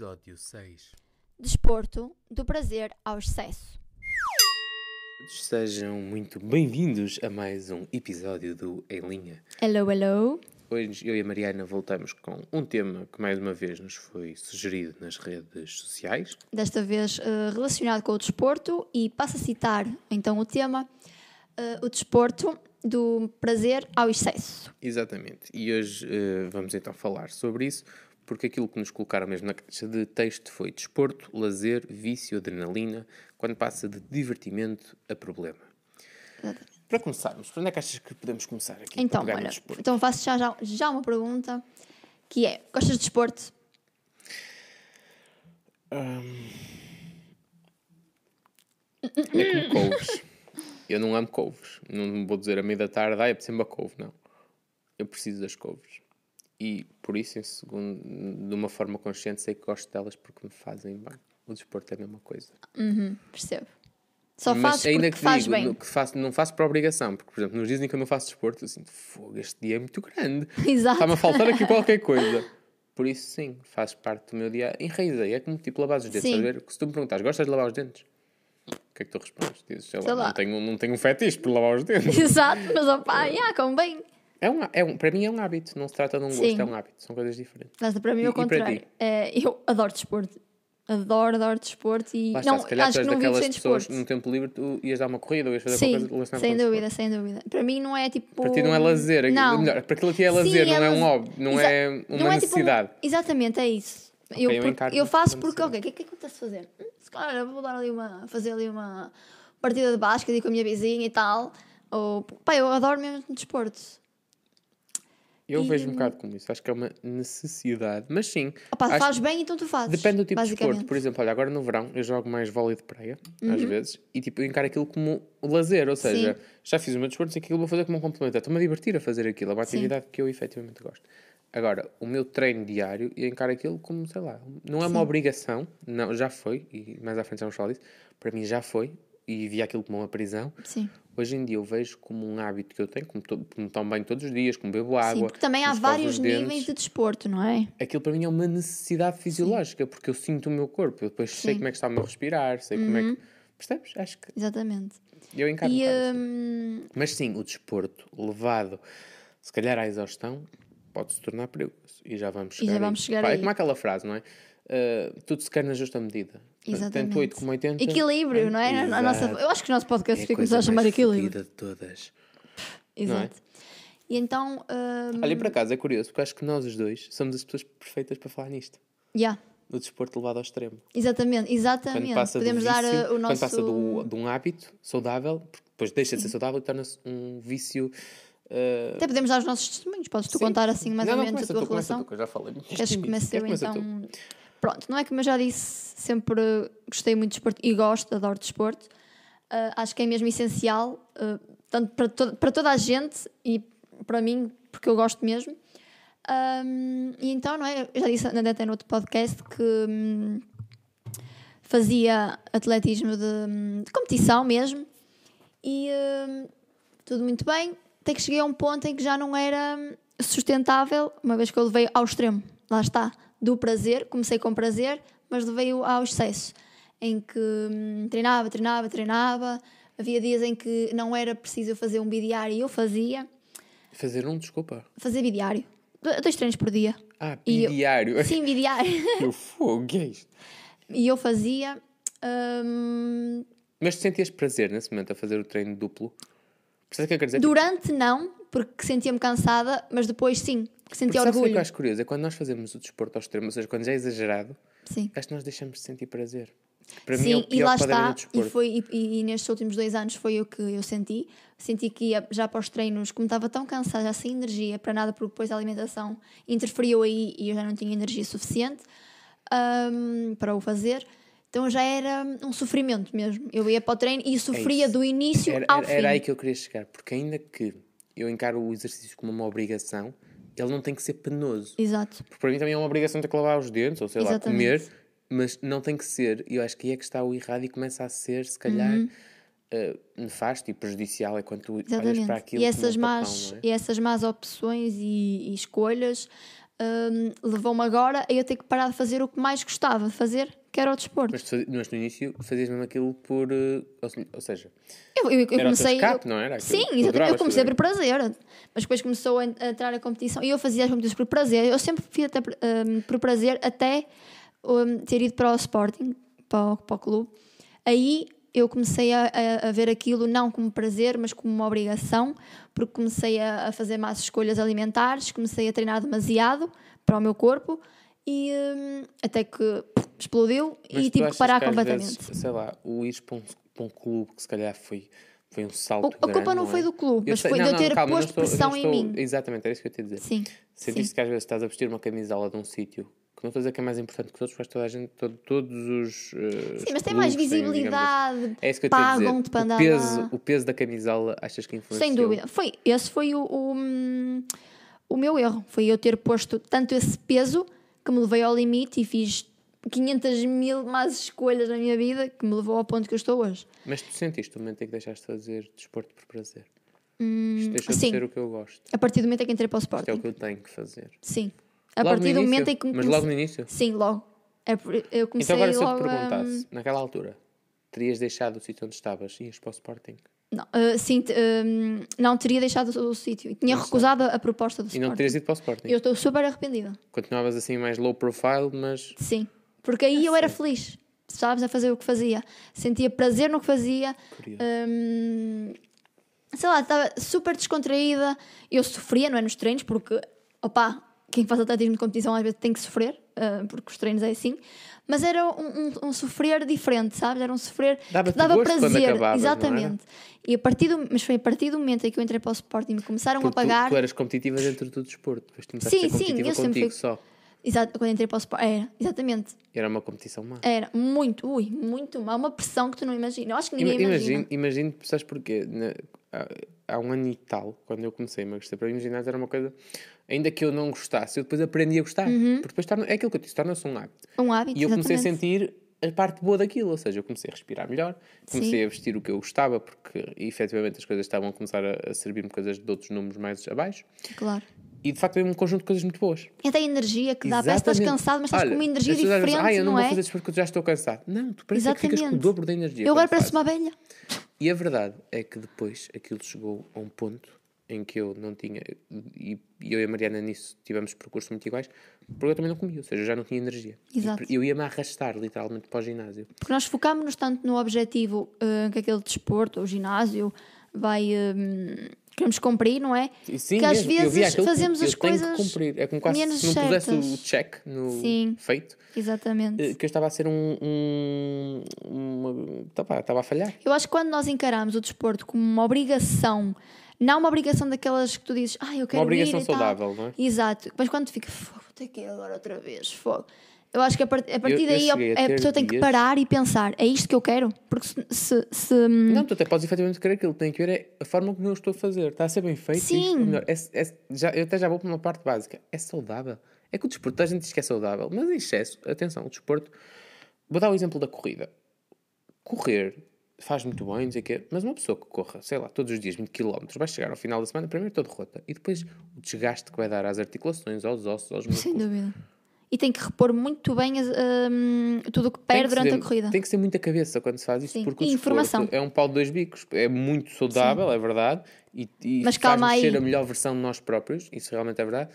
Episódio 6 Desporto, do prazer ao excesso. Sejam muito bem-vindos a mais um episódio do Em Linha. Hello, hello. Hoje eu e a Mariana voltamos com um tema que mais uma vez nos foi sugerido nas redes sociais. Desta vez eh, relacionado com o desporto e passo a citar então o tema: eh, o desporto, do prazer ao excesso. Exatamente. E hoje eh, vamos então falar sobre isso, porque aquilo que nos colocaram mesmo na caixa de texto foi desporto, lazer, vício, adrenalina, quando passa de divertimento a problema. Exatamente. Para começarmos, por onde é que achas que podemos começar aqui? para Então, olha, desporto? então faço já, já, já uma pergunta que é: gostas de desporto? É como couves. Eu não amo couves. Não vou dizer a meio da tarde, ai, é uma couve. Não. Eu preciso das couves. E por isso, em segundo, de uma forma consciente, sei que gosto delas porque me fazem bem. O desporto é a mesma coisa. Percebo. Só Mas fazes ainda que faz digo, bem. que faço, não faço por obrigação. Porque, por exemplo, nos dias em que eu não faço desporto, eu sinto, fogo, este dia é muito grande. Exato. Está-me a faltar aqui qualquer coisa. Por isso, sim, faz parte do meu dia. Enraizei. É como tipo lavar os dentes. Sim. Se tu me perguntas, gostas de lavar os dentes? O que é que tu respondes? Dizes, sei, Sei lá, lá. Não, tenho, não tenho um fetiche por lavar os dentes. Exato, mas opá, yeah, como bem. É um, é um, para mim é um hábito. Não se trata de um gosto, Sim. é um hábito. São coisas diferentes. Mas para mim é o contrário. É, eu adoro desporto. Adoro, adoro desporto e Lá está, não, se calhar acho que não vivo sem pessoas desporto. no tempo livre tu ias dar uma corrida ou ias fazer Sim, qualquer coisa sem dúvida, desporto. sem dúvida. Para mim não é tipo. Para ti não é lazer. aquilo- Não. Melhor, para aquilo que é Sim, lazer, não é um laz- hobby, não é uma não é tipo um- necessidade. Exatamente, é isso. Ok, eu, eu eu faço porque, ok, o que é que acontece a fazer? Hum, Se calhar vou dar ali uma, fazer ali uma partida de basquete com a minha vizinha e tal. Ou, pá, eu adoro mesmo desporto. Eu E- vejo um bocado como isso. Acho que é uma necessidade. Mas sim, Opa, acho- faz bem, então tu fazes. depende do tipo de desporto. Por exemplo, olha, agora no verão eu jogo mais vôlei de praia, Uhum. às vezes, e tipo, eu encaro aquilo como lazer. Ou seja, já fiz o meu desporto, que aquilo vou fazer como um complemento. Estou-me a divertir a fazer aquilo. É uma Sim. atividade que eu efetivamente gosto. Agora, o meu treino diário, eu encaro aquilo como, sei lá, não é uma Sim. obrigação, não, já foi, e mais à frente já vamos falar disso, para mim já foi, e via aquilo como uma prisão. Sim. Hoje em dia eu vejo como um hábito que eu tenho, como, to, como tomo banho todos os dias, como bebo água. Sim, porque também há vários níveis de desporto, não é? Aquilo para mim é uma necessidade fisiológica, porque eu sinto o meu corpo, eu depois sei Sim. Uhum. como é que está o meu respirar, sei como é que. Percebes? Acho que Exatamente. eu encaro um E hum, Mas sim, o desporto levado, se calhar à exaustão, pode se tornar perigoso. E já vamos chegar, já aí. vamos chegar Pá, É aí. como aquela frase, não é? Uh, tudo se quer na justa medida. Exatamente. Tanto 8 como 80. equilíbrio, não é? A- a nossa, eu acho que o nosso podcast É a fica começar a chamar equilíbrio. de todas. Exato. E então, hum, Olha, e por acaso é curioso, porque acho que nós os dois somos as pessoas perfeitas para falar nisto. yeah, O desporto levado ao extremo. exatamente, Quando exatamente. passa Podemos do dar vício, uh, o nosso. Quando passa do, de um hábito saudável, porque depois deixa de ser saudável e torna-se um vício. Uh, Até podemos dar os nossos testemunhos. Podes tu sim. contar assim mais Não, ou menos a tua tu, relação? tu, já falei. Queres que comece eu tu. então? Pronto, não é como eu já disse, sempre gostei muito de desporto e gosto, adoro desporto. Uh, acho que é mesmo essencial, uh, tanto para, to para toda a gente e para mim, porque eu gosto mesmo. Um, e então, não é? Eu já disse até no outro podcast que hum, fazia atletismo de, de competição mesmo e hum, tudo muito bem. Até que cheguei a um ponto em que já não era hum, sustentável, uma vez que eu levei ao extremo. Lá está, do prazer, comecei com prazer, mas levei-o ao excesso, em que hum, treinava, treinava, treinava. Havia dias em que não era preciso fazer um bidiário e eu fazia. Fazer um, desculpa. Fazer bidiário. Do- Dois treinos por dia. Ah, E eu-. Sim, bidiário. Eu fogo, é isto? e eu fazia. hum, Mas sentias prazer nesse momento a fazer o treino duplo? Percebes o que eu quero dizer? durante não, porque sentia-me cansada, mas depois sim, sentia sabes o que é orgulho. eu acho curioso? É quando nós fazemos o desporto ao extremo, ou seja, quando já é exagerado, Sim. acho que nós deixamos de sentir prazer. Para mim é o Sim, e pior lá está, e, foi, e, e- nestes últimos dois anos foi o que eu senti. Senti que ia já para os treinos, como estava tão cansada, já sem energia para nada, porque depois a alimentação interferiu aí e eu já não tinha energia suficiente hum, para o fazer. Então já era um sofrimento mesmo. Eu ia para o treino e sofria É do início Era, ao era- fim. era aí que eu queria chegar, porque ainda que eu encaro o exercício como uma obrigação, ele não tem que ser penoso. Exato. Porque para mim também é uma obrigação ter que lavar os dentes, ou sei lá, Exatamente. comer, mas não tem que ser. E eu acho que aí é que está o errado e começa a ser, se calhar, eh, nefasto e prejudicial. É quando tu olhas para Uhum. Exatamente. aquilo E essas, um papão, más, não é? e essas más opções e, e escolhas hum, levou-me agora a eu ter que parar de fazer o que mais gostava de fazer, que era o desporto. Mas, tu mas no início fazias mesmo aquilo por. eh, ou se- Ou seja, Eu, eu- eu Era o teu comecei. escape, eu- não era? Aquilo Sim. Eu comecei por prazer, mas depois começou a, en- a entrar a competição e eu fazia as competições por prazer. Eu sempre fiz até por- hum, por prazer até hum, ter ido para o Sporting, para o, para o clube. Aí eu comecei a, a- a ver aquilo não como prazer, mas como uma obrigação, porque comecei a, a fazer más escolhas alimentares, comecei a treinar demasiado para o meu corpo e hum, até que pff, explodiu mas e tive que parar às completamente. vezes, sei lá, o ir para um, para um clube que se calhar foi, foi um O- salto. a culpa grande, não foi é? do clube, Eu mas sei- foi de não, eu ter não, calma, posto não estou- pressão não em estou- mim. Exatamente, era isso que eu ia te dizer. Sim, Sentiste que às vezes estás a vestir uma camisola de um sítio que não estou a dizer que é mais importante que os outros, mas toda a gente, todo- todos os. eh, Sim, os mas tem mais digamos visibilidade, assim. É isso que eu ia pagam-te para o andar peso, lá. o peso da camisola, achas que influenciou? Sem dúvida. Foi, esse foi o, o, hum, o meu erro. Foi eu ter posto tanto esse peso que me levei ao limite e fiz 500 mil más escolhas na minha vida que me levou ao ponto que eu estou hoje. Mas tu sentiste o momento em que deixaste de fazer desporto por prazer? Isto deixou sim. de ser o que eu gosto. A partir do momento em que entrei para o Isto é o Sporting. que eu tenho que fazer. Sim. A Logo partir do momento em que me Mas comecei- logo no início? Sim, logo. É eu comecei Então agora se eu te a- perguntasse, naquela altura, terias deixado o sítio onde estavas e ias para o Sporting? Não, ah, sim, hum, não teria deixado o, o sítio. Tinha Não sei. recusado a, a proposta do E não Sporting. terias ido para o Sporting? Eu estou super arrependida. Continuavas assim mais low profile, mas Sim, porque aí eu era feliz, sabes, a fazer o que fazia. Sentia prazer no que fazia. Hum, sei lá, estava super descontraída. Eu sofria, não é? Nos treinos, porque, opá, quem faz atletismo de competição às vezes tem que sofrer, ah, porque os treinos é assim. Mas era um, um- um sofrer diferente, sabes? Era um sofrer Dava-te que dava prazer. acabavas, exatamente. E a partir do, mas foi a partir do momento em que eu entrei para o Sporting e me começaram porque a tu, pagar. tu eras competitiva dentro do desporto. Depois tu começaste Sim, a ser sim, eu sempre contigo fui- só. Exato, quando entrei para o Sporting. Era, exatamente. Era uma competição má. Era muito, ui, muito mal. Uma pressão que tu não imaginas. Eu acho que ninguém Ima- imagina. Imagino, sabes porquê? Na- há, há um ano e tal, quando eu comecei a emagrecer, para mim, o ginásio era uma coisa, ainda que eu não gostasse, eu depois aprendi a gostar. Porque depois torna, é aquilo que eu disse, torna-se um hábito. Um hábito, E eu comecei a sentir a parte boa daquilo, ou seja, eu comecei a respirar melhor, comecei Sim. a vestir o que eu gostava, porque efetivamente as coisas estavam a começar a, a servir-me coisas de outros números mais abaixo. Claro. E de facto veio um conjunto de coisas muito boas. E até a energia que dá. Parece que estás Exatamente. cansado, mas estás Olha, com uma energia as pessoas às vezes, diferente, Ah, eu não, não, vou é? fazer desporto porque já estou cansado. Não, tu parece que ficas com o Exatamente. dobro da energia. Eu agora pareço uma abelha. E a verdade é que depois aquilo chegou a um ponto em que eu não tinha, e e eu e a Mariana nisso tivemos percursos muito iguais, porque eu também não comia, ou seja, eu já não tinha energia. Exato. Eu ia-me arrastar literalmente para o ginásio. Porque nós focámos-nos tanto no objetivo eh, que aquele desporto, o ginásio, vai. eh, queremos cumprir, não é? Sim, que às mesmo, vezes fazemos as coisas. É como quase menos se não pusesse o check no Sim. feito, Exatamente. eh, que eu estava a ser um. um uma- estava, estava a falhar. Eu acho que quando nós encaramos o desporto como uma obrigação, não uma obrigação daquelas que tu dizes, ah, eu quero Uma obrigação ir e tal." saudável, não é? Exato. Mas quando tu fica, fogo, vou ter que ir agora outra vez, fogo. Eu acho que a, part- a partir eu daí cheguei a a, pessoa tem que dias- parar e pensar, é isto que eu quero? Porque se. se, se- Não, tu até podes efetivamente querer aquilo. Tem que ver é a forma como eu estou a fazer. Está a ser bem feito. Sim. Ou melhor, é, é- já, eu até já vou para uma parte básica. É saudável. É que o desporto, a gente diz que é saudável, mas em excesso, atenção, o desporto. Vou dar o exemplo da corrida. Correr faz muito bem, não sei o quê, mas uma pessoa que corra, sei lá, todos os dias 20 km, vai chegar ao final da semana, primeiro todo rota, e depois o desgaste que vai dar às articulações, aos ossos, aos músculos. sem dúvida. E tem que repor muito bem hum, tudo o que perde que durante ser- a corrida. Tem que ser muita cabeça quando se faz isto, Sim, porque e informação. é um pau de dois bicos. É muito saudável, é verdade, e, e Mas faz-nos aí. ser a melhor versão de nós próprios, isso realmente é verdade.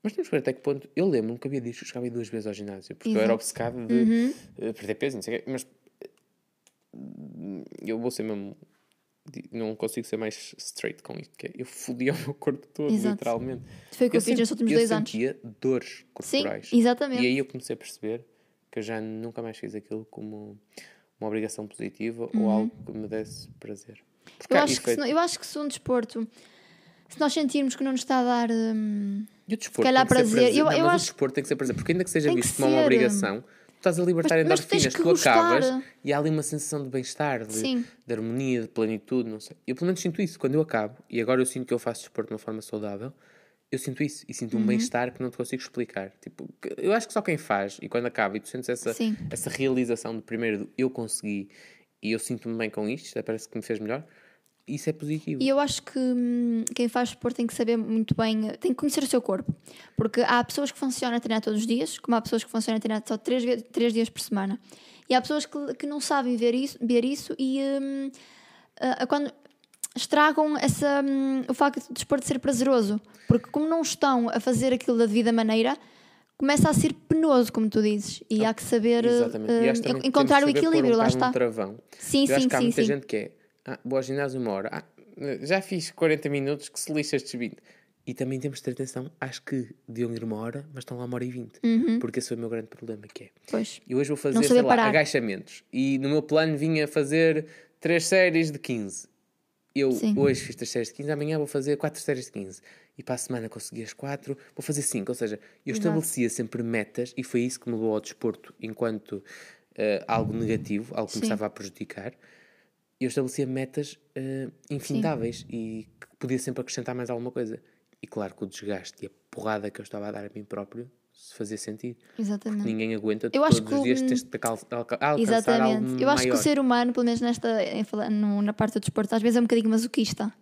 Mas temos que ver até que ponto. Eu lembro-me que havia dias que eu chegava duas vezes ao ginásio, porque eu era Exato. Uhum. obcecado de eh, perder peso, não sei o quê, mas eu vou ser mesmo. Não consigo ser mais straight com isto, que é, eu fodia o meu corpo todo, Exato. literalmente. Foi o que eu, fiz sempre- nos últimos eu dois anos. sentia dores Sim, corporais. exatamente. E aí eu comecei a perceber que eu já nunca mais fiz aquilo como uma obrigação positiva ou algo que me desse prazer. Porque Uhum. Eu acho, que se, não- eu acho que se um desporto, se nós sentirmos que não nos está a dar. hum, E o desporto calhar tem que ser prazer. Eu- Não, eu acho- o desporto tem que ser prazer, porque ainda que seja visto como uma obrigação, tu estás a libertar Mas- endorfinas, que tu gostar. acabas e há ali uma sensação de bem-estar, de, de harmonia, de plenitude, não sei. Eu pelo menos sinto isso quando eu acabo, e agora eu sinto que eu faço desporto de uma forma saudável, eu sinto isso e sinto um Uhum. bem-estar que não te consigo explicar. Tipo, eu acho que só quem faz e quando acaba e tu sentes essa, Sim. essa realização de primeiro do eu consegui e eu sinto-me bem com isto, parece que me fez melhor. Isso é positivo. E eu acho que hum, quem faz desporto tem que saber muito bem, tem que conhecer o seu corpo. Porque há pessoas que funcionam a treinar todos os dias, como há pessoas que funcionam a treinar só três, três dias por semana. E há pessoas que, que não sabem ver isso, ver isso e hum, ah, quando estragam essa, hum, o facto de desporto ser prazeroso. Porque como não estão a fazer aquilo da devida maneira, começa a ser penoso, como tu dizes. E há que saber que encontrar o equilíbrio, um lá está. Um travão. Sim, eu acho sim, que há sim, muita sim. gente que é, ah, vou ao ginásio uma hora, ah, já fiz 40 minutos, que se lixa estes 20. E também temos de ter atenção, acho que deviam ir uma hora, mas estão lá uma hora e vinte. Porque esse foi o meu grande problema, que é, Pois. eu hoje vou fazer, Uhum. Sei lá, parar. agachamentos. E no meu plano vinha fazer 3 séries de 15. Eu Sim. hoje fiz 3 séries de 15, amanhã vou fazer 4 séries de 15. E para a semana consegui as 4, vou fazer 5. Ou seja, eu estabelecia sempre metas e foi isso que me levou ao desporto enquanto eh, algo negativo, algo que me estava a prejudicar. Eu estabelecia metas eh, infindáveis e que podia sempre acrescentar mais alguma coisa. E claro que o desgaste e a porrada que eu estava a dar a mim próprio se fazia sentido. Exatamente. Ninguém aguenta Eu acho todos que os dias tens de alcançar Exatamente. algo Eu acho que o maior. ser humano, pelo menos nesta, na parte do desporto, às vezes é um bocadinho masoquista.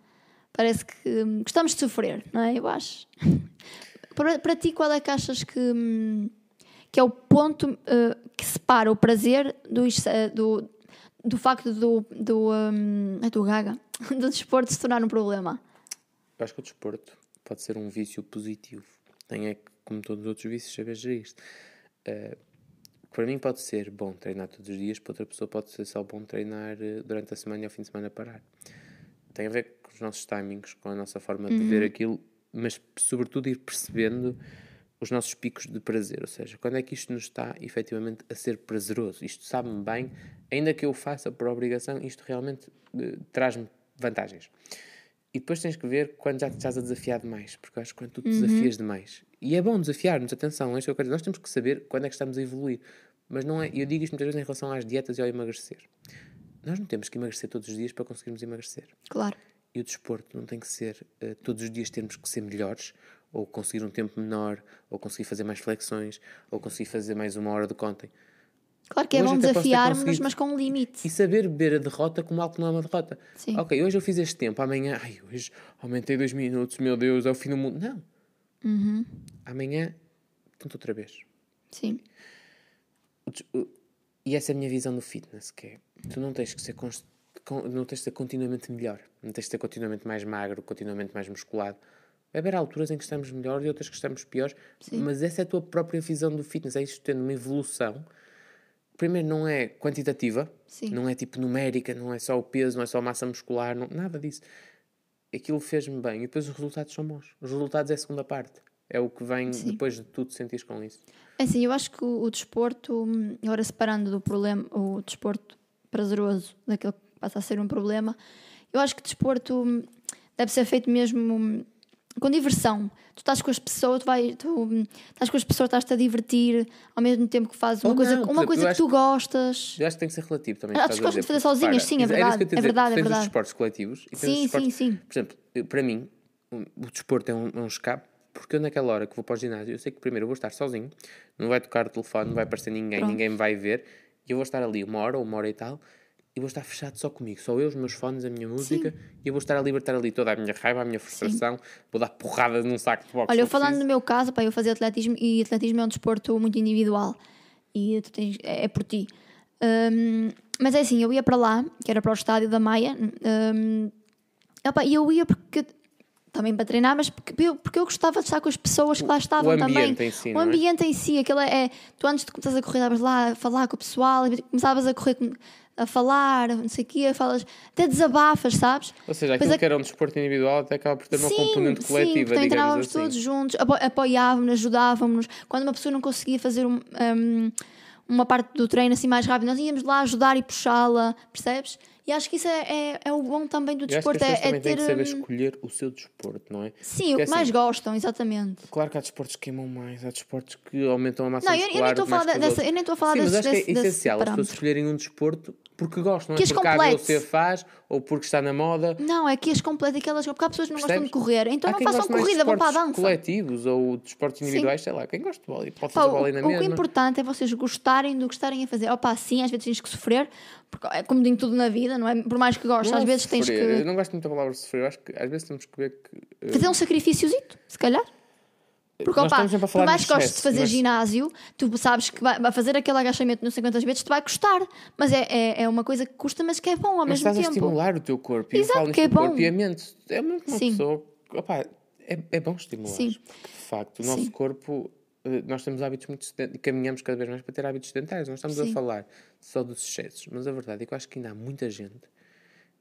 Parece que hum, gostamos de sofrer, não é? Eu acho. para, para ti, qual é que achas que, hum, que é o ponto eh, que separa o prazer do, eh, do, do facto do, do, hum, é do gaga, do desporto se tornar um problema? Eu acho que o desporto pode ser um vício positivo. Tem é que, como todos os outros vícios, saber gerir isto. Eh, para mim pode ser bom treinar todos os dias, para outra pessoa pode ser só bom treinar eh, durante a semana e ao fim de semana parar. Tem a ver com os nossos timings, com a nossa forma de ver aquilo, mas sobretudo ir percebendo os nossos picos de prazer, ou seja, quando é que isto nos está efetivamente a ser prazeroso, isto sabe-me bem, ainda que eu faça por obrigação, isto realmente eh, traz-me vantagens. E depois tens que ver quando já te estás a desafiar demais, porque eu acho que quando tu te desafias demais, e é bom desafiar-nos, atenção, é isto que eu quero dizer, nós temos que saber quando é que estamos a evoluir, mas não é, eu digo isto muitas vezes em relação às dietas e ao emagrecer. Nós não temos que emagrecer todos os dias para conseguirmos emagrecer. Claro. E o desporto não tem que ser eh, todos os dias termos que ser melhores, ou conseguir um tempo menor, ou conseguir fazer mais flexões, ou conseguir fazer mais uma hora de contem. Claro que é Hoje bom conseguido- mas com um limite. E saber beber a derrota como algo que não é uma derrota. Sim. Ok, hoje eu fiz este tempo, amanhã, ai, hoje aumentei dois minutos, meu Deus, é o fim do mundo. Não. Uhum. Amanhã, tento outra vez. Sim. E essa é a minha visão do fitness, que é, tu não tens que ser const- con- não tens de ser continuamente melhor, não tens de ser continuamente mais magro, continuamente mais musculado. Haver alturas em que estamos melhores e outras que estamos piores, mas essa é a tua própria visão do fitness, é isto tendo uma evolução. Primeiro, não é quantitativa, Sim. não é tipo numérica, não é só o peso, não é só a massa muscular, não- nada disso. Aquilo fez-me bem e depois os resultados são bons. Os resultados é a segunda parte, é o que vem Sim. depois de tudo sentires com isso. É assim, eu acho que o, o desporto, hum, agora separando do problema, o desporto prazeroso daquele que passa a ser um problema, eu acho que o desporto hum, deve ser feito mesmo hum, com diversão. Tu estás com as pessoas, tu, vai, tu hum, estás com as pessoas, estás-te a divertir ao mesmo tempo que fazes uma Ou coisa, não, uma coisa que acho tu gostas. Eu acho que tem que ser relativo também. Ah, tu gostas de fazer sozinhas, sim, é era isso verdade, é dizer, verdade, é verdade. os esportes coletivos e Sim, sim, sim. Por exemplo, para mim, o desporto é um, é um escape, porque eu naquela hora que vou para o ginásio, eu sei que primeiro eu vou estar sozinho, não vai tocar o telefone, não vai aparecer ninguém, Pronto. ninguém me vai ver, e eu vou estar ali uma hora ou uma hora e tal, e vou estar fechado só comigo, só eu, os meus fones, a minha música, e eu vou estar a libertar ali toda a minha raiva, a minha frustração, vou dar porradas num saco de boxe. Olha, eu falando preciso. no meu caso, pá, eu fazia atletismo e atletismo é um desporto muito individual e tens, é, é por ti. Hum, mas é assim, eu ia para lá, que era para o estádio da Maia, opá, e eu ia porque também para treinar, mas porque eu, porque eu gostava de estar com as pessoas que lá estavam ambiente também. em si, o é? ambiente em si, aquilo é, é- tu antes de começares a correr, estavas lá a falar com o pessoal, começavas a correr com- a falar, não sei o quê, falas, até desabafas, sabes? Ou seja, aquilo a- que era um desporto individual até acaba por ter uma componente sim, coletiva, porque também digamos treinávamos assim. todos juntos, apo apoiávamos, ajudávamos. Quando uma pessoa não conseguia fazer um- um, uma parte do treino assim mais rápido, nós íamos lá ajudar e puxá-la, percebes? E acho que isso é, é, é o bom também do Eu acho que desporto, as pessoas é, é também têm ter. que saber escolher o seu desporto, não é? Sim, o Porque que mais assim, gostam, exatamente. Claro que há desportos que queimam mais, há desportos que aumentam a massa Não, eu, eu nem muscular estou a falar dessa, eu nem estou a falar Sim, mas desses, acho que é desse- essencial as pessoas escolherem um desporto porque gosto, não é Que as porque a complete. ADOC faz ou porque está na moda. Não, é que as completas aquelas. Porque há pessoas que não gostam de Percebes? correr, então Há não façam corrida, vão para a dança. coletivos ou de esportes individuais, sei lá. Quem gosta de bola pode Pá, fazer o, bola na o que é mesma. importante é vocês gostarem do que estarem a fazer. Opa, sim, às vezes tens que sofrer, porque é como em tudo na vida, não é? Por mais que gostes, às é vezes tens sofrer. Eu que não gosto muito da palavra sofrer. Eu acho que às vezes temos que ver que. eh, fazer um sacrifíciozito, se calhar. Porque, opa, a por falar mais que gostes de fazer mas- ginásio, tu sabes que vai, fazer aquele agachamento nos 50 vezes te vai custar. Mas é, é, é uma coisa que custa, mas que é bom ao Mas mesmo estás a tempo. estimular o teu corpo. E Exato, que é do corpo bom. e a mente. É uma, Sim. pessoa. Opá, é, é bom estimular. Sim. Porque, de facto, o nosso Sim. corpo. eh, Nós temos hábitos muito sedentários caminhamos cada vez mais para ter hábitos sedentários. Não estamos a Sim. falar só dos excessos, mas a verdade é que eu acho que ainda há muita gente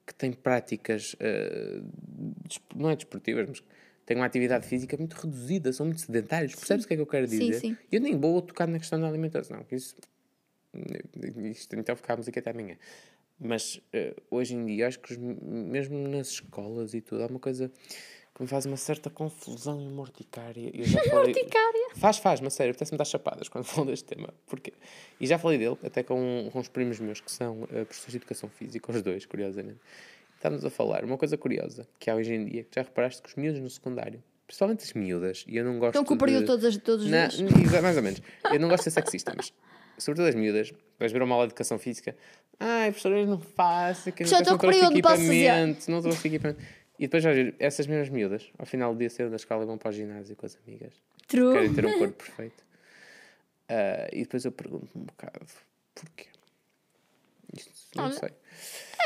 que tem práticas, des- não é desportivas, mas tem uma atividade física muito reduzida, são muito sedentários. Percebes o que é que eu quero Sim, dizer? sim. Eu nem vou tocar na questão da alimentação, que isso. Isto, então ficámos aqui até amanhã. Mas eh, hoje em dia, acho que os- mesmo nas escolas e tudo, há uma coisa que me faz uma certa confusão e morticária. Eu já falei- Morticária? Faz, faz, mas sério, apetece-me dar chapadas quando falo deste tema. Porquê? E já falei dele, até com, com os primos meus que são eh, professores de educação física, os dois, curiosamente. Estamos a falar uma coisa curiosa que há hoje em dia, que já reparaste que os miúdos no secundário, principalmente as miúdas, e eu não gosto Estão com o período de... todos, os- todos os Na, dias. mais ou menos. Eu não gosto de ser sexista, mas sobretudo as miúdas, vais ver uma aula de educação física. Ai, professor, eu não faço, que Já não, trouxe com período, posso fazer." equipamento, não trouxe equipamento. E depois vais ver essas mesmas miúdas, ao final do dia saíram da escola e vão para o ginásio com as amigas. True. Querem ter um corpo perfeito. Ah, e depois eu pergunto-me um bocado, porquê? Isto não Olha, sei.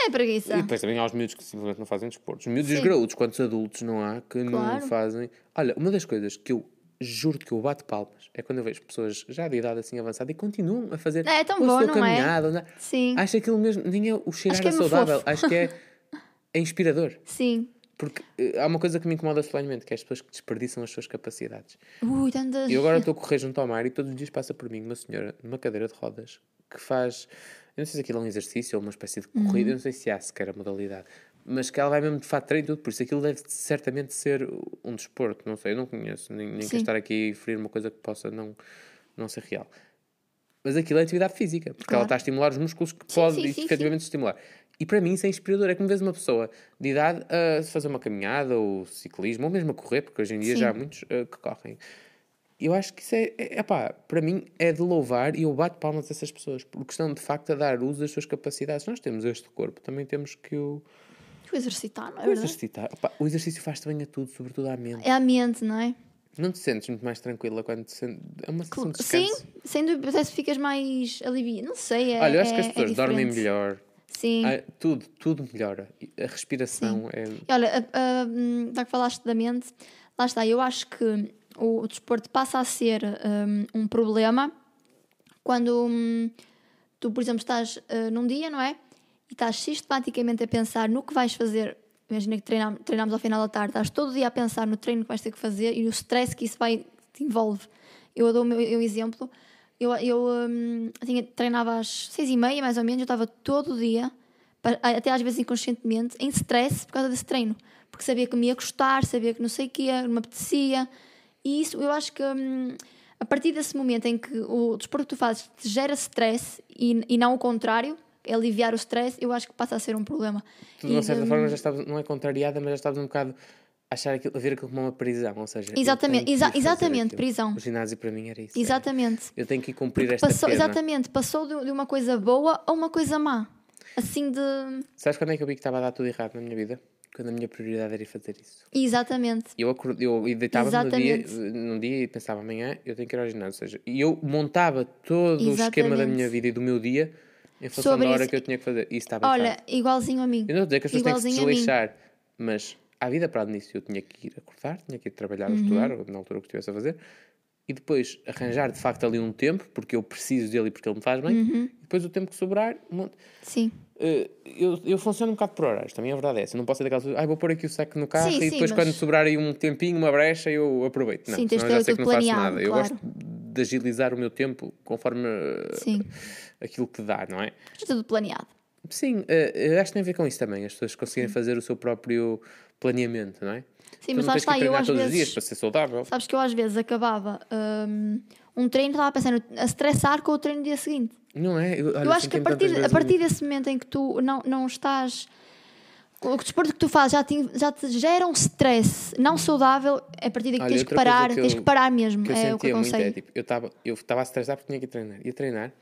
É preguiça. E depois também há os miúdos que simplesmente não fazem desporto. Os miúdos e os graúdos, quantos adultos não há que não Claro. fazem. Olha, uma das coisas que eu juro que eu bato palmas é quando eu vejo pessoas já de idade assim avançada e continuam a fazer É tão a bom, não é? caminhada. andar. Sim, Acho aquilo mesmo, nem é o cheirar é mesmo saudável, fofo. acho que é, é inspirador. sim. Porque eh, há uma coisa que me incomoda solenemente, que é as pessoas que desperdiçam as suas capacidades. Ui, tantas. Eu agora estou a correr junto ao mar e todos os dias passa por mim uma senhora numa cadeira de rodas que faz. Eu não sei se aquilo é um exercício ou uma espécie de corrida, eu não sei se há sequer a modalidade, mas que ela vai mesmo de fato treino e tudo, por isso aquilo deve certamente ser um desporto, não sei, eu não conheço, nem, nem quero estar aqui a ferir uma coisa que possa não, não ser real. Mas aquilo é atividade física, porque ela Claro. está a estimular os músculos que Sim, pode sim, sim, efetivamente estimular. E para mim isso é inspirador. É como vês uma pessoa de idade a fazer uma caminhada ou ciclismo, ou mesmo a correr, porque hoje em dia já há muitos eh, que correm. Eu acho que isso é, é, epá, para mim é de louvar e eu bato palmas a essas pessoas, porque estão de facto a dar uso das suas capacidades. Nós temos este corpo, também temos que o, O exercitar, não é o exercitar. Epá, o exercício faz-te bem a tudo, sobretudo à mente. É a mente, não é? Não te sentes muito mais tranquila quando te sentes. É uma sensação de Sim, descanso. sem dúvida, se ficas mais aliviado. Não sei, é. Olha, eu acho que é- as pessoas é dormem melhor. Sim. Ah, tudo, tudo melhora. A respiração é. E Olha, a- a- hum, já que falaste da mente, lá está, eu acho que o, o desporto passa a ser hum, um problema quando hum, tu, por exemplo, estás uh, num dia, não é? E estás sistematicamente a pensar no que vais fazer. Imagina que treinam- treinamos ao final da tarde, estás todo dia a pensar no treino que vais ter que fazer e o stress que isso vai te envolve. Eu dou o meu eu exemplo. Eu, eu hum, tinha, treinava às seis e meia, mais ou menos, eu estava todo o dia, até às vezes inconscientemente, em stress por causa desse treino. Porque sabia que me ia custar, sabia que não sei o que não me apetecia. E isso, eu acho que hum, a partir desse momento em que o desporto que tu fazes te gera stress e, e não o contrário, aliviar o stress, eu acho que passa a ser um problema. Tu, de uma certa hum, forma, já estavas, não é contrariada, mas já estavas um bocado a achar aquilo, ver aquilo como uma prisão. Ou seja, Exatamente, exa- exatamente, aquilo. prisão. O ginásio para mim era isso. era, Exatamente. Eu tenho que ir cumprir esta Passou, pena. exatamente, passou de, de uma coisa boa a uma coisa má. Assim de. Sabes quando é que eu vi que estava a dar tudo errado na minha vida? Quando a minha prioridade era ir fazer isso. Exatamente. Eu, acord... eu deitava-me no dia, Exatamente. num dia e pensava amanhã eu tenho que ir ao ginásio. Ou seja, eu montava todo o esquema da Exatamente. minha vida e do meu dia em função Sobre da hora isso. que eu tinha que fazer. E isso estava Olha, errado. igualzinho a mim. Eu não estou a dizer que as pessoas têm que se desleixar, mas à vida para disso eu tinha que ir acordar, tinha que ir trabalhar Uhum. estudar, ou na altura que estivesse a fazer, e depois arranjar de facto ali um tempo, porque eu preciso dele e porque ele me faz bem, Uhum. e depois o tempo que sobrar. um monte- Sim. Eh, eu, eu funciono um bocado por horários, também a verdade é essa. Eu não posso ser daquelas ai, vou pôr aqui o saco no carro Sim, e sim, depois mas- quando sobrar aí um tempinho, uma brecha, eu aproveito. Não, Sim, tens eu já sei que não faço planeado, nada. Eu claro. gosto de agilizar o meu tempo conforme eh, aquilo que dá, não é? Está tudo planeado. Sim, eh, eu acho que tem a ver com isso também, as pessoas conseguirem fazer o seu próprio planeamento, não é? Sim, Tu mas lá tens que está, eu às todos os dias vezes. para ser saudável. Sabes que eu às vezes acabava hum, um treino, estava pensando a estressar com o treino do dia seguinte. Não é? Eu, olha, eu acho que a partir, a vezes partir desse momento em que tu não, não estás. O desporto que tu fazes já te, já te gera um stress não saudável, é a partir daí que Olha, tens que parar, que tens eu- que parar mesmo. que eu é o que eu é aconselho. tipo, eu estava eu estava a estressar porque tinha que treinar. Ia treinar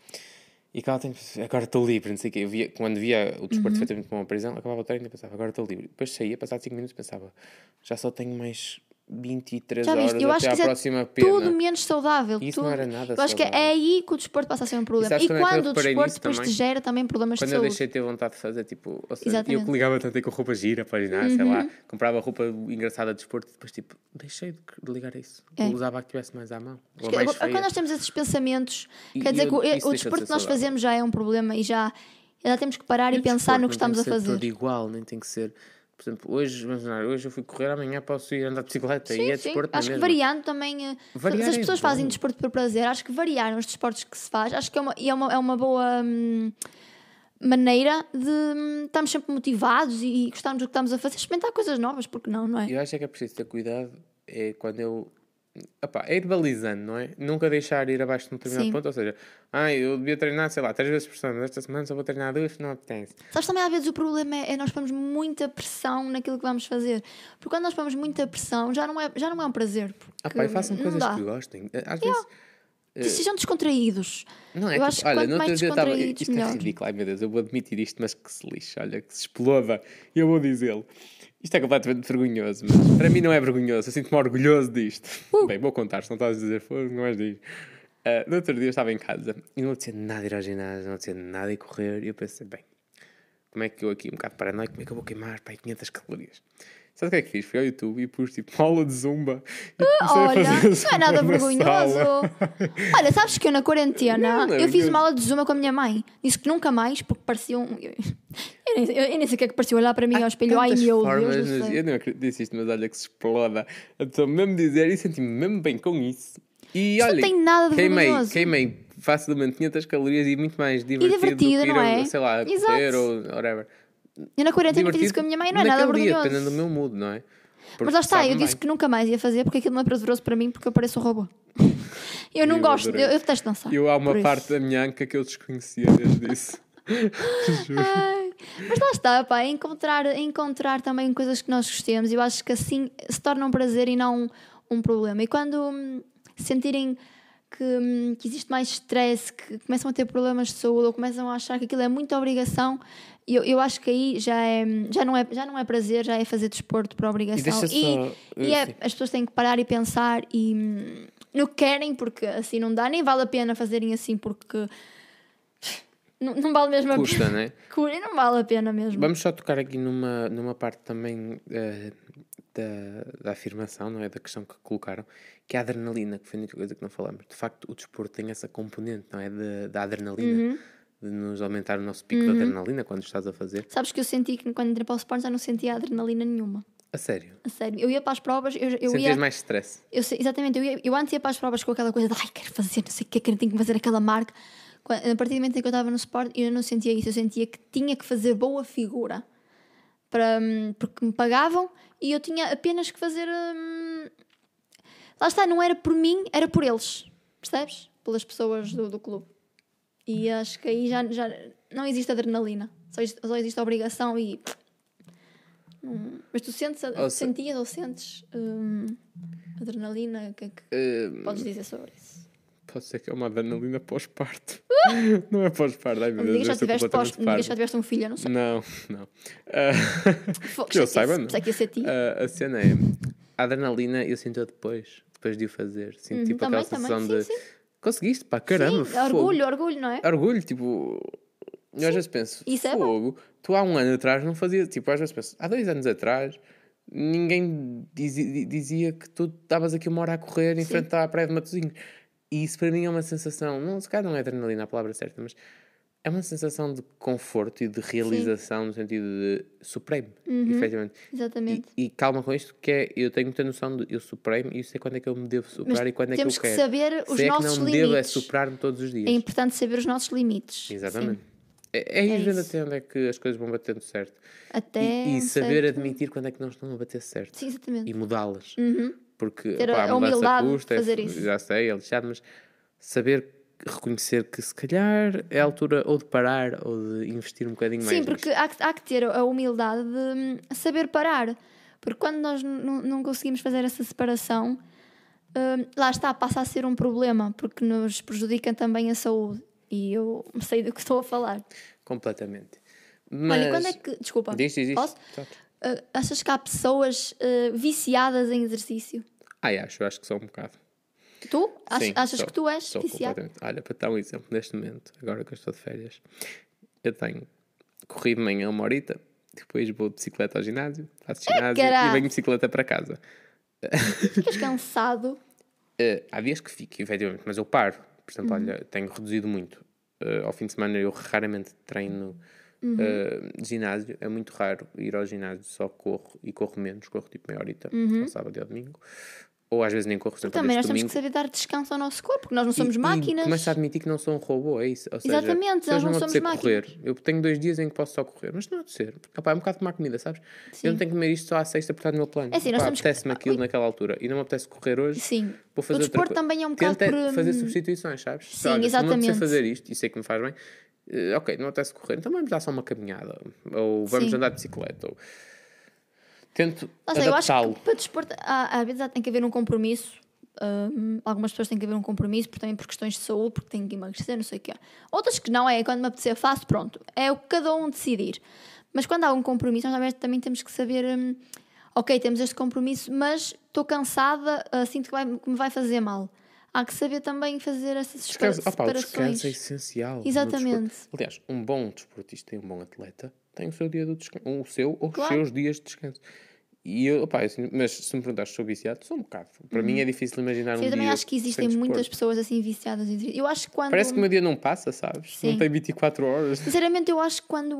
e acabava tempo, agora estou livre, não sei o quê. Eu via, quando via o Uhum. desporto perfeitamente como uma prisão, acabava o treino e pensava, agora estou livre. Depois saía, passava 5 minutos e pensava, já só tenho mais 23 Já horas? Eu acho até que à isso próxima é pena. tudo menos saudável. Isso tudo. não era nada Eu acho que é aí que o desporto passa a ser um problema. E quando é que eu quando o desporto depois te gera também problemas Quando de eu saúde. deixei de ter vontade de fazer, tipo, ou seja, Exatamente. eu que ligava tanto com roupa gira para ir, sei Uhum. lá, comprava roupa engraçada de desporto, depois, tipo, deixei de ligar a isso. É. Usava a que tivesse mais à mão. Ou mais Quando feia. nós temos esses pensamentos, E- quer e dizer que eu- o, isso o deixa de desporto que nós saudável. fazemos já é um problema e já, já temos que parar e, o pensar no que não estamos a tem que ser fazer. todo igual, nem tem que ser. Por exemplo, hoje, vamos lá, hoje eu fui correr, amanhã posso ir andar de bicicleta e Sim, é sim. desporto Acho que mesma. variando também. eh, Variar se as é pessoas bom. fazem desporto por prazer, acho que variar os desportos que se faz, acho que é uma, e é uma, é uma boa hum, maneira de hum, estarmos sempre motivados e, e gostarmos do que estamos a fazer, experimentar coisas novas, porque não, não é? Eu acho é que é preciso ter cuidado é quando eu. É ir balizando, não é? Nunca deixar ir abaixo de um determinado Sim. ponto. Ou seja, ah, eu devia treinar, sei lá, três vezes por semana. Esta semana só vou treinar duas, não apetece. Sabes também às vezes o problema é, é nós pomos muita pressão naquilo que vamos fazer. Porque quando nós pomos muita pressão já não é, já não é um prazer. Porque Ah, pá, e façam coisas dá. que gostem. Às vezes. Que sejam descontraídos. Não é Eu tipo, acho que olha, no mais descontraídos, Isto é melhor. ridículo, ai meu Deus, eu vou admitir isto, mas que se lixe, olha, que se exploda. E eu vou dizê-lo. Isto é completamente vergonhoso, mas para mim não é vergonhoso, eu sinto-me orgulhoso disto. Uh! Bem, vou contar, se não estás a dizer, fogo, não és disso. Uh, no outro dia eu estava em casa e não tinha nada de ir ao ginásio, não tinha nada ir correr, e eu pensei, bem, como é que eu aqui, um bocado paranoico, como é que eu vou queimar aí 500 calorias? Sabe o que é que fiz? Fui ao YouTube e pus tipo aula de zumba e comecei Olha, a não é zumba nada na vergonhoso. sala. Olha, sabes que eu na quarentena Não, não é eu fiz uma aula de zuma com a minha mãe. Disse que nunca mais, porque parecia um. Eu, eu nem, eu nem sei o que é que parecia olhar para mim ao espelho. Ai meu Deus céu. Eu não acredito nisso, isto, mas olha que se exploda. Eu Estou mesmo a dizer e senti-me mesmo bem com isso. E Isto não olha, tem nada de queimei, vergonhoso. queimei facilmente 500 calorias e muito mais divertido, divertido, do que ir, não a, é? sei lá, a Exato. correr ou whatever. Eu na quarentena fiz isso com a minha mãe, não é nada naquele dia, vergonhoso. dependendo do meu mood, não é? Porque Mas lá está, eu disse bem. que nunca mais ia fazer porque aquilo não é prazeroso para mim porque eu pareço um robô. Eu não Eu gosto, adorei. eu, eu detesto dançar. Eu há uma parte da minha anca que eu desconhecia desde isso. Juro. Ai, mas lá está, pá, é encontrar, é encontrar também coisas que nós gostemos. Eu acho que assim se torna um prazer e não um, um problema. E quando hum, sentirem que, hum, que existe mais stress, que começam a ter problemas de saúde ou começam a achar que aquilo é muita obrigação, eu, eu acho que aí já, é, já, não é, já não é prazer, já é fazer desporto por obrigação. deixa só- e é- sim. as pessoas têm que parar e pensar e hum, que querem, porque assim não dá, nem vale a pena fazerem assim, porque não, não vale mesmo a Custa, não é? Cura e não vale a pena mesmo. Vamos só tocar aqui numa, numa parte também eh, da, da afirmação, não é? Da questão que colocaram, que é a adrenalina, que foi a única coisa que não falamos. De facto, o desporto tem essa componente, não é? De, da adrenalina, Uhum. De nos aumentar o nosso pico de adrenalina quando estás a fazer. Sabes que eu senti que quando entrei para o Sport já não sentia adrenalina nenhuma. A sério. A sério. Eu ia para as provas, eu, eu Sentias ia. mais stress. Eu, exatamente, eu, ia, eu antes ia para as provas com aquela coisa de ai, quero fazer, não sei o que, quero, tenho que fazer aquela marca. Quando- A partir do momento em que eu estava no Sport, eu não sentia isso, eu sentia que tinha que fazer boa figura. Para, hum, porque me pagavam e eu tinha apenas que fazer. hum, Lá está, não era por mim, era por eles. Percebes? Pelas pessoas do, do clube. E acho que aí já, já não existe adrenalina. Só existe, só existe obrigação e. Hum, mas tu sentes, Ou se- sentias ou sentes hum, adrenalina? O que é que Eh, podes dizer sobre isso? pode ser que é uma adrenalina pós-parto. não é pós-parto, ai meu Deus, já tiveste, pós, digas já tiveste um filho, eu não sei. Não, não. Fogo, que eu saiba, não. Pensei que ia ser ti. Ah, a cena é a adrenalina eu sinto depois, depois de o fazer. Sinto Uhum, tipo também, aquela sensação sim, de sim. Conseguiste, pá, caramba, Sim, fogo. orgulho, orgulho, não é? Orgulho, tipo, eu às vezes penso, Isso é fogo, tu há um ano atrás não fazia, tipo, às vezes penso, há dois anos atrás ninguém dizia, dizia que tu estavas aqui uma hora a correr em Sim. frente à praia de Matosinhos. E isso para mim é uma sensação, não, se calhar não é adrenalina a palavra certa, mas é uma sensação de conforto e de realização no sentido de supremo, Uhum. efetivamente. Exatamente. E, e calma com isto, que é, eu tenho muita noção de eu supremo e eu sei quando é que eu me devo superar Mas e quando é que eu temos que quero. saber os sei é que nossos não me devo é limites. superar-me todos os dias. É importante saber os nossos limites. Exatamente. Sim. É, é É até onde é que as coisas vão batendo certo. Até. E, e saber certo- admitir quando é que não estão a bater certo. Sim, exatamente. E mudá-las. Porque Ter opá, a a mudança custa, é- fazer isso. já sei, é lixado, mas saber reconhecer que se calhar é a altura ou de parar ou de investir um bocadinho mais Sim, porque há que, há que ter a humildade de hum, saber parar. Porque quando nós não conseguimos fazer essa separação, hum, lá está, passa a ser um problema, porque nos prejudica também a saúde. E eu sei do que estou a falar. Completamente. Mas... Olha, quando é que. Desculpa. Diz, diz, diz. Posso? Uh, achas que há pessoas uh, viciadas em exercício? Ai, acho, acho que sou um bocado. Tu? Ach- Sim, achas sou, que tu és viciado? Olha, para dar um exemplo, neste momento, agora que eu estou de férias, eu tenho corrido de manhã uma horita, depois vou de bicicleta ao ginásio, faço ginásio e venho de bicicleta para casa. Ficas cansado? Eh, há dias que fico, efetivamente, mas eu paro. Por exemplo, Uhum. olha, tenho reduzido muito. Eh, ao fim de semana eu raramente treino Uhum. eh, ginásio. É muito raro ir ao ginásio, só corro e corro menos, corro tipo meia horita, ao sábado e ao domingo. Ou às vezes nem exemplo, Uhum. Também nós temos que saber dar descanso ao nosso corpo, porque nós não somos E- máquinas. Começo a admitir que não sou um robô, é isso. Ou seja, Exatamente, se nós não me somos apetecer correr, máquinas. eu tenho dois dias em que posso só correr, mas não há de ser. É um bocado como a comida, sabes? Eu não tenho que comer isto só à sexta por estar no meu plano. É assim, nós Epá, temos que- apetece-me aquilo Ui. naquela altura e não me apetece correr hoje. Sim. Vou fazer o desporto também é um bocado Tenta por. fazer hum, substituições, sabes? sim, Olha, não exatamente. apetecer fazer isto e sei que me faz bem, eh, ok, não apetece correr, então vamos dar só uma caminhada. Ou vamos Sim. andar de bicicleta. Ou... Tento adaptá-lo. que para desporto, há- às vezes há- tem que haver um compromisso. Hum, algumas pessoas têm que haver um compromisso porque também por questões de saúde, porque têm que emagrecer, não sei o quê. Outras que não é, quando me apetecer faço, pronto. É o que cada um decidir. Mas quando há um compromisso, nós também- também temos que saber. hum, ok, temos este compromisso, mas estou cansada, ah, sinto que, vai- que me vai fazer mal. Há que saber também fazer essas Descanso, opa, o separações. descanso é essencial. Exatamente. Aliás, um bom desportista e um bom atleta tem o seu dia do descanso, o seu ou Claro. os seus dias de descanso. E eu, opa, eu sinto- mas se me perguntares se sou viciado, sou um bocado. Para mim é difícil imaginar um Sim, eu também dia acho que existem muitas pessoas assim viciadas em. Eu acho que quando. Parece que o meu dia não passa, sabes? Sim. Não tem 24 horas. Sinceramente, eu acho que quando.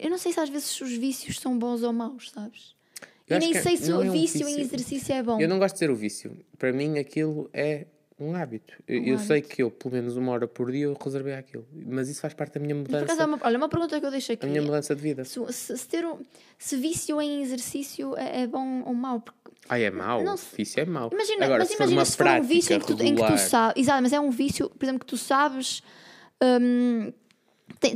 Eu não sei se às vezes os vícios são bons ou maus, sabes? Eu E acho nem que sei se o é um vício, em vício. exercício é bom. Eu não gosto de dizer o vício. Para mim aquilo é um hábito. Eu, eu sei que eu, pelo menos uma hora por dia, eu reservei aquilo. Mas isso faz parte da minha Por mudança, acaso, há uma, olha, uma pergunta que eu deixo a aqui. minha mudança de vida. Se, se- se ter um, se vício em exercício é, é bom ou mau? Porque, Ai, é mau. Não vício é mau. imagina, Agora, mas se imagina se for um vício em que, tu, em que tu sabes. Exato, mas é um vício, por exemplo, que tu sabes. hum,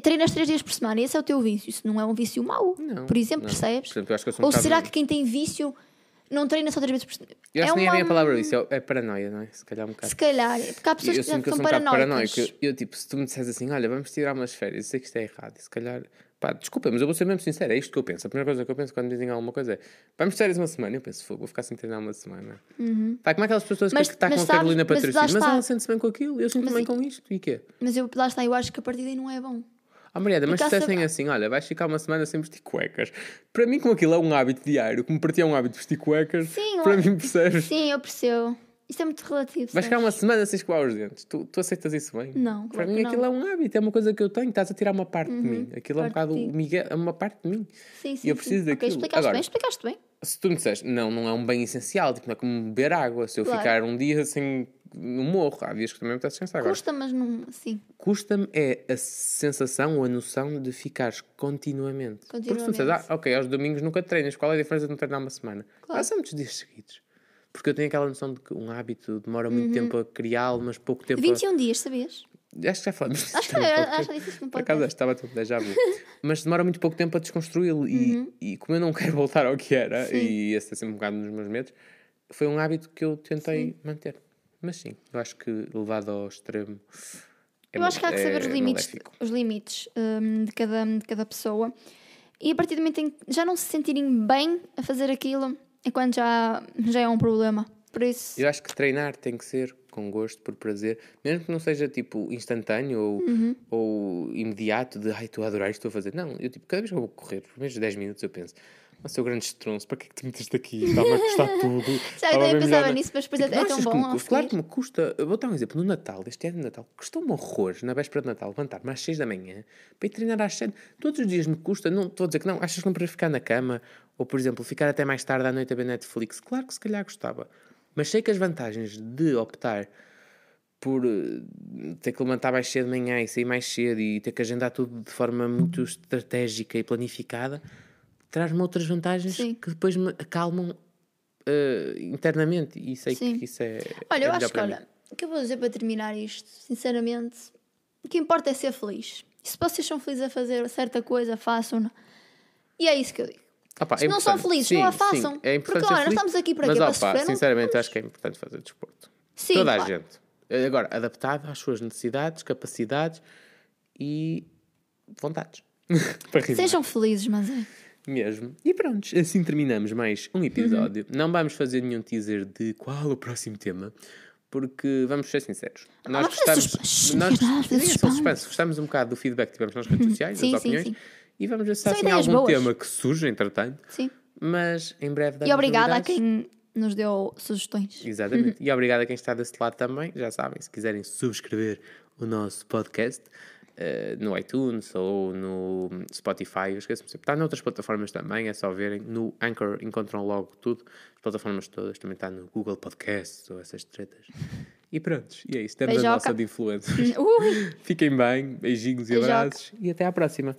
treinas três dias por semana e esse é o teu vício. Isso não é um vício mau. Não, por exemplo, não. percebes? Por exemplo, um ou será que quem tem vício não treina só três vezes por semana? Eu acho é que nem é uma- bem a palavra isso, é, é paranoia, não é? Se calhar um bocado. Se calhar, porque há Eu, pessoas que sinto que eu são um paranoicas. paranoico. Eu, tipo, se tu me disseres assim, olha, vamos tirar umas férias, eu sei que isto é errado, e se calhar, pá, desculpa, mas eu vou ser mesmo sincero, é isto que eu penso. A primeira coisa que eu penso quando me dizem alguma coisa é, vamos férias uma semana, eu penso, fogo, vou ficar sem treinar uma semana. Pá, como é aquelas pessoas Mas- que está com mas a Carolina mas Patrocínio, mas, está. ela sente-se bem com aquilo, eu sinto Mas bem com isto, e quê? Mas eu, lá está, eu acho que a partir daí não é bom. Ah, Mariana, mas se dissessem assim, olha, vais ficar uma semana sem vestir cuecas. Para mim, como aquilo é um hábito diário, como para ti é um hábito vestir cuecas, Sim, para eu- mim, percebes? Sim, eu percebo. Isto é muito relativo. Vais ficar uma semana sem escovar os dentes. Tu, tu aceitas isso bem? Não, Para mim aquilo não. Uhum, é um hábito, é uma coisa que eu tenho. Estás a tirar uma parte de mim. Aquilo é um bocado Miguel, é uma parte de mim. Sim, sim, E eu sim. preciso Ok, daquilo. explicaste Agora, bem, explicaste bem. se tu me disseste, não, não é um bem essencial, tipo, não é como beber água. Se eu Claro. ficar um dia sem. No morro, há dias que também me apetece descansar. Agora, Custa, mas não. Sim. custa-me é a sensação ou a noção de ficares continuamente. Porque se tu Continuamente. ah, ok, aos domingos nunca treinas, qual é a diferença de não treinar uma semana? Claro. Ah, são muitos dias seguidos. Porque eu tenho aquela noção de que um hábito demora muito Uhum. tempo a criá-lo, mas pouco tempo a... 21 dias, sabias? Acho que já falamos disso Acho que, que disse no Por acaso podcast. estava tudo déjà vu. Mas demora muito pouco tempo a desconstruí-lo. E, e como eu não quero voltar ao que era, Uhum. Sim. e esse é sempre um bocado nos meus medos, foi um hábito que eu tentei manter. Mas sim, eu acho que levado ao extremo. é Eu acho que há que é saber os limites, maléfico. os limites hum, de, cada, de cada pessoa. E a partir do momento em que já não se sentirem bem a fazer aquilo, é quando já, já é um problema. Por isso, Eu acho que treinar tem que ser com gosto, por prazer, mesmo que não seja tipo instantâneo ou, Uhum. ou imediato, de ai, estou a adorar isto, estou a fazer. Não, eu tipo, cada vez que eu vou correr, por menos 10 minutos, eu penso, mas seu grande estronço, para que é que te meteste aqui? Está-me a custar tudo. Já, eu Estava também pensava nisso, mas depois é- Tipo, é não tão que bom custa? Claro que me custa. Vou dar um exemplo. No Natal, este ano de Natal, custou-me horrores na véspera de Natal levantar-me às 6 da manhã para ir treinar às 7. Todos os dias me custa. Não estou a dizer que não. Achas que não para ficar na cama? Ou, por exemplo, ficar até mais tarde à noite a ver Netflix? Claro que se calhar gostava. Mas sei que as vantagens de optar por eh, ter que levantar mais cedo de manhã e sair mais cedo e ter que agendar tudo de forma muito estratégica e planificada, traz-me outras vantagens Sim. que depois me acalmam eh, internamente e sei Sim. que isso é. Olha, é eu acho que, para olha, o que eu vou dizer para terminar isto, sinceramente, o que importa é ser feliz. E se vocês são felizes a fazer certa coisa, façam-na. E é isso que eu digo. Opa, Se é não são felizes, Sim, não a sim, façam. É importante Porque, olha, feliz, estamos aqui para mas, quê? Para opa? Não sinceramente, acho que é importante fazer desporto. Sim, Toda a claro. gente. Agora, adaptado às suas necessidades, capacidades e vontades. para. Sejam felizes, mas é. Mesmo. E pronto, assim terminamos mais um episódio. Não vamos fazer nenhum teaser de qual o próximo tema, porque vamos ser sinceros. Nós fazer gostamos. Nós Sim, é suspense. gostamos um bocado do feedback que tivemos nas redes sociais, Sim, das sim, opiniões. sim. E vamos ver se há assim, algum boas. tema que surja, entretanto. Sim. Mas em breve E obrigada a quem nos deu sugestões. Exatamente. E obrigado a quem está desse lado também. Já sabem, se quiserem subscrever o nosso podcast eh, no iTunes ou no Spotify, eu esqueço-me sempre. Está noutras plataformas também, é só verem. No Anchor encontram logo tudo. As plataformas todas. Também está no Google Podcasts ou essas tretas. E pronto, e é isso. Temos a Beijoca. nossa de influência. Ui. Fiquem bem, beijinhos e Beijoca. abraços e até à próxima.